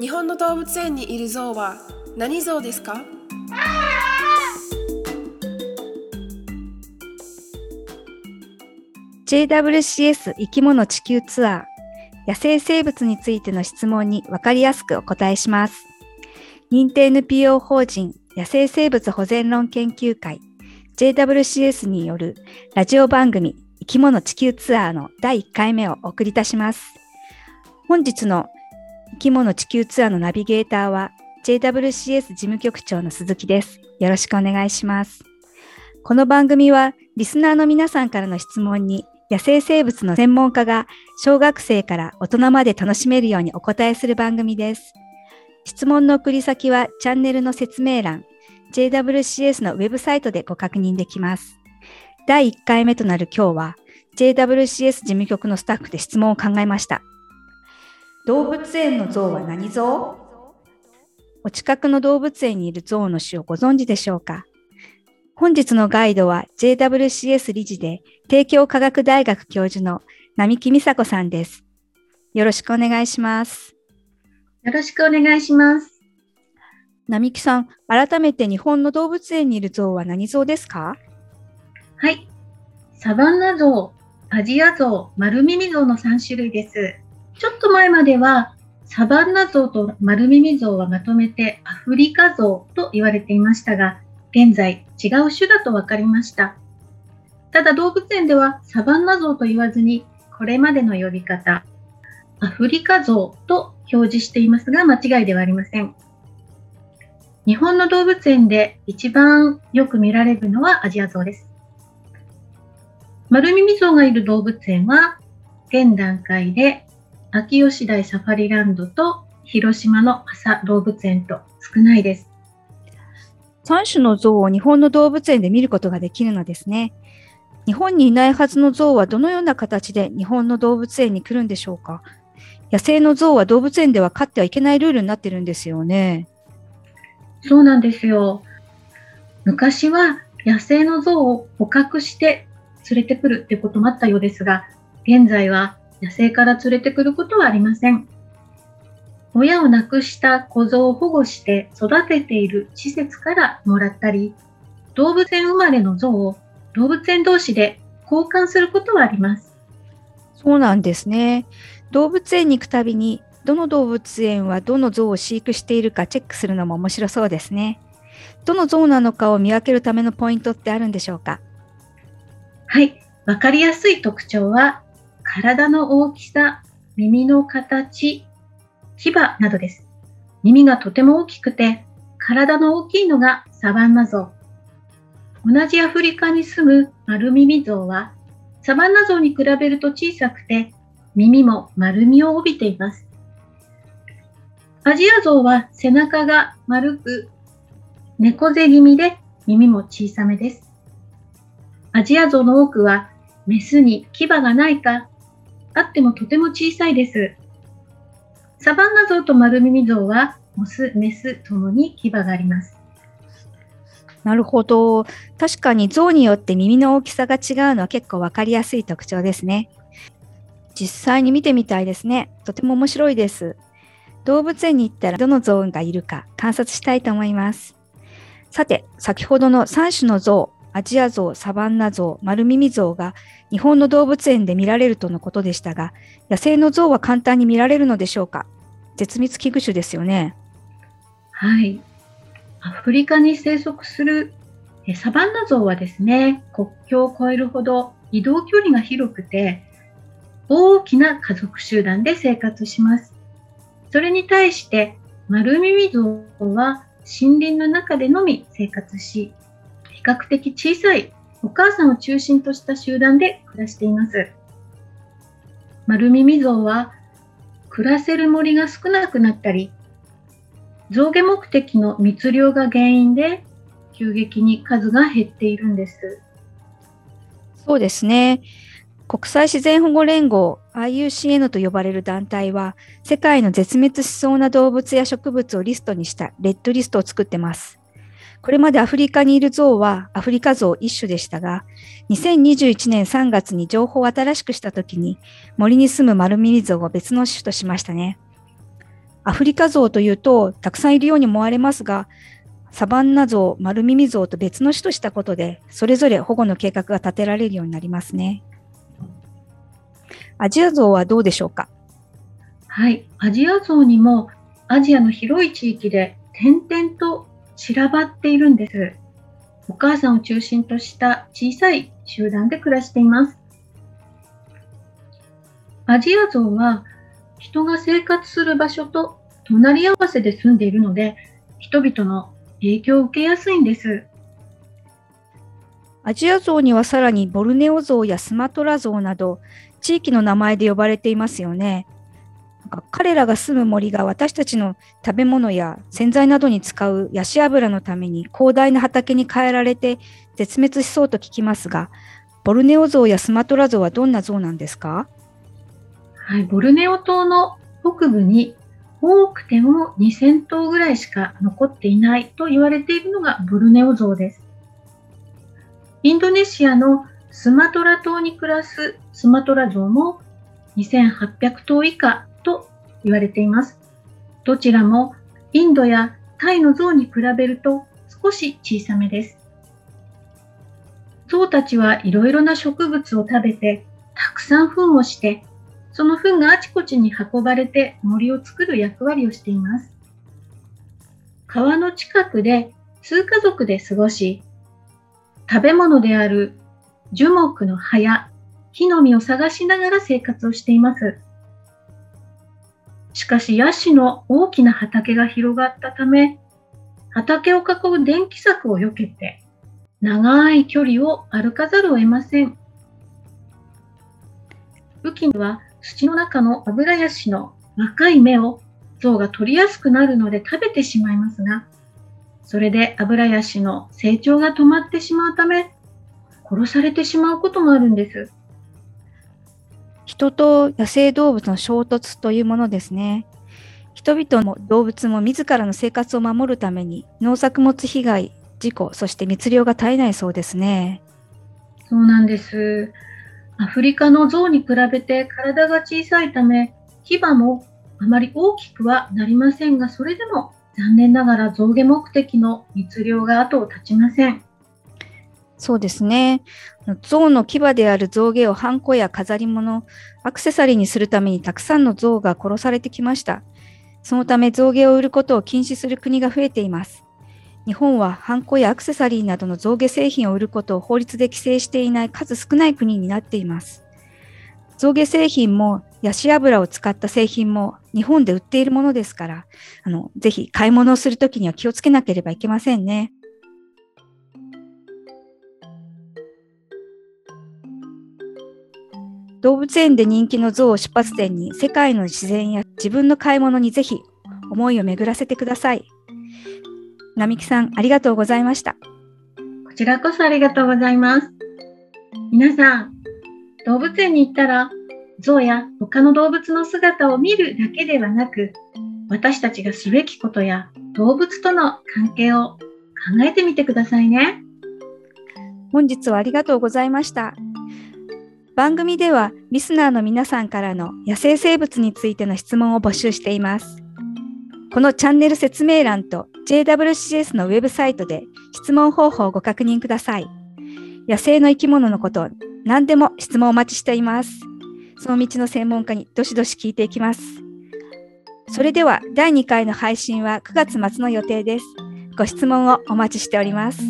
日本の動物園にいるゾウは何ゾウですか？JWCS 生き物地球ツアー野生生物についての質問に分かりやすくお答えします。認定 NPO 法人野生生物保全論研究会 JWCS によるラジオ番組生き物地球ツアーの第1回目をお送りいたします。本日の生き物地球ツアーのナビゲーターは JWCS 事務局長の鈴木です。よろしくお願いします。この番組はリスナーの皆さんからの質問に野生生物の専門家が小学生から大人まで楽しめるようにお答えする番組です。質問の送り先はチャンネルの説明欄、JWCS のウェブサイトでご確認できます。第1回目となる今日は JWCS 事務局のスタッフで質問を考えました。動物園の像は何像？お近くの動物園にいる象の種をご存知でしょうか？本日のガイドは JWCS 理事で帝京科学大学教授の並木美佐子さんです。よろしくお願いします。よろしくお願いします。並木さん、改めて日本の動物園にいる象は何象ですか？はい。サバンナ象、アジア象、丸耳象の3種類です。ちょっと前までは、サバンナ象と丸耳象はまとめてアフリカ象と言われていましたが、現在違う種だと分かりました。ただ動物園ではサバンナゾウと言わずに、これまでの呼び方、アフリカゾウと表示していますが間違いではありません。日本の動物園で一番よく見られるのはアジアゾウです。丸耳ゾウがいる動物園は、現段階で秋吉台サファリランドと広島の朝動物園と少ないです。3種の象を日本の動物園で見ることができるのですね。日本にいないはずの象はどのような形で日本の動物園に来るんでしょうか野生の象は動物園では飼ってはいけないルールになってるんですよね。そうなんですよ。昔は野生の象を捕獲して連れてくるってこともあったようですが、現在は野生から連れてくることはありません。親を亡くした小僧を保護して育てている施設からもらったり、動物園生まれの像を動物園同士で交換することはあります。そうなんですね。動物園に行くたびに、どの動物園はどの像を飼育しているかチェックするのも面白そうですね。どの像なのかを見分けるためのポイントってあるんでしょうか？はい。わかりやすい特徴は、体の大きさ、耳の形、牙などです。耳がとても大きくて、体の大きいのがサバンナゾウ。同じアフリカに住む丸耳ゾウは、サバンナゾウに比べると小さくて、耳も丸みを帯びています。アジアゾウは背中が丸く、猫背気味で耳も小さめです。アジアゾウの多くは、メスに牙がないか、あってもとても小さいです。サバンナゾウと丸耳ゾウはオス、メスともに牙があります。なるほど。確かに象によって耳の大きさが違うのは結構わかりやすい特徴ですね。実際に見てみたいですね。とても面白いです。動物園に行ったらどのゾウがいるか観察したいと思います。さて、先ほどの3種のゾウ、アジアゾウ、サバンナゾウ、丸耳ゾウが日本の動物園で見られるとのことでしたが、野生の象は簡単に見られるのでしょうか？絶滅危惧種ですよね。はい。アフリカに生息するサバンナ象はですね、国境を越えるほど移動距離が広くて、大きな家族集団で生活します。それに対して、丸耳象は森林の中でのみ生活し、比較的小さいお母さんを中心とした集団で暮らしています。丸耳象は暮らせる森が少なくなったり、象牙目的の密漁が原因で急激に数が減っているんです。そうですね。国際自然保護連合 IUCN と呼ばれる団体は世界の絶滅しそうな動物や植物をリストにしたレッドリストを作ってます。これまでアフリカにいる象はアフリカ象一種でしたが、2021年3月に情報を新しくしたときに、森に住む丸耳象を別の種としましたね。アフリカゾウというとたくさんいるように思われますが、サバンナゾウ、丸耳ゾウと別の種としたことで、それぞれ保護の計画が立てられるようになりますね。アジアゾウはどうでしょうか？はい、アジアゾウにもアジアの広い地域で点々と散らばっているんです。お母さんを中心とした小さい集団で暮らしています。アジアゾウは人が生活する場所と隣り合わせで住んでいるので、人々の影響を受けやすいんです。アジアゾウにはさらにボルネオゾウやスマトラゾウなど地域の名前で呼ばれていますよね。彼らが住む森が私たちの食べ物や洗剤などに使うヤシ油のために広大な畑に変えられて絶滅しそうと聞きますが、ボルネオゾウやスマトラゾウはどんなゾウなんですか？はい、ボルネオ島の北部に多くても2000頭ぐらいしか残っていないと言われているのがボルネオゾウです。インドネシアのスマトラ島に暮らすスマトラゾウも2800頭以下言われています。どちらもインドやタイのゾウに比べると少し小さめです。ゾウたちはいろいろな植物を食べてたくさん糞をしてその糞があちこちに運ばれて森を作る役割をしています。川の近くで数家族で過ごし、食べ物である樹木の葉や木の実を探しながら生活をしています。しかしヤシの大きな畑が広がったため、畑を囲う電気柵を避けて、長い距離を歩かざるを得ません。雨季には土の中のアブラヤシの若い芽を象が取りやすくなるので食べてしまいますが、それでアブラヤシの成長が止まってしまうため、殺されてしまうこともあるんです。人と野生動物の衝突というものですね。人々も動物も自らの生活を守るために農作物被害、事故、そして密漁が絶えないそうですね。そうなんです。アフリカの象に比べて体が小さいため、牙もあまり大きくはなりませんが、それでも残念ながら象牙目的の密漁が後を絶ちません。そうですね。象の牙である象牙をハンコや飾り物、アクセサリーにするためにたくさんの象が殺されてきました。そのため象牙を売ることを禁止する国が増えています。日本はハンコやアクセサリーなどの象牙製品を売ることを法律で規制していない数少ない国になっています。象牙製品もヤシ油を使った製品も日本で売っているものですから、あのぜひ買い物をするときには気をつけなければいけませんね。動物園で人気の象を出発点に世界の自然や自分の買い物にぜひ思いを巡らせてください。並木さん、ありがとうございました。こちらこそありがとうございます。皆さん、動物園に行ったら、象や他の動物の姿を見るだけではなく、私たちがすべきことや動物との関係を考えてみてくださいね。本日はありがとうございました。番組ではリスナーの皆さんからの野生生物についての質問を募集しています。このチャンネル説明欄と JWCS のウェブサイトで質問方法をご確認ください。野生の生き物のこと、何でも質問をお待ちしています。その道の専門家にどしどし聞いていきます。それでは第2回の配信は9月末の予定です。ご質問をお待ちしております。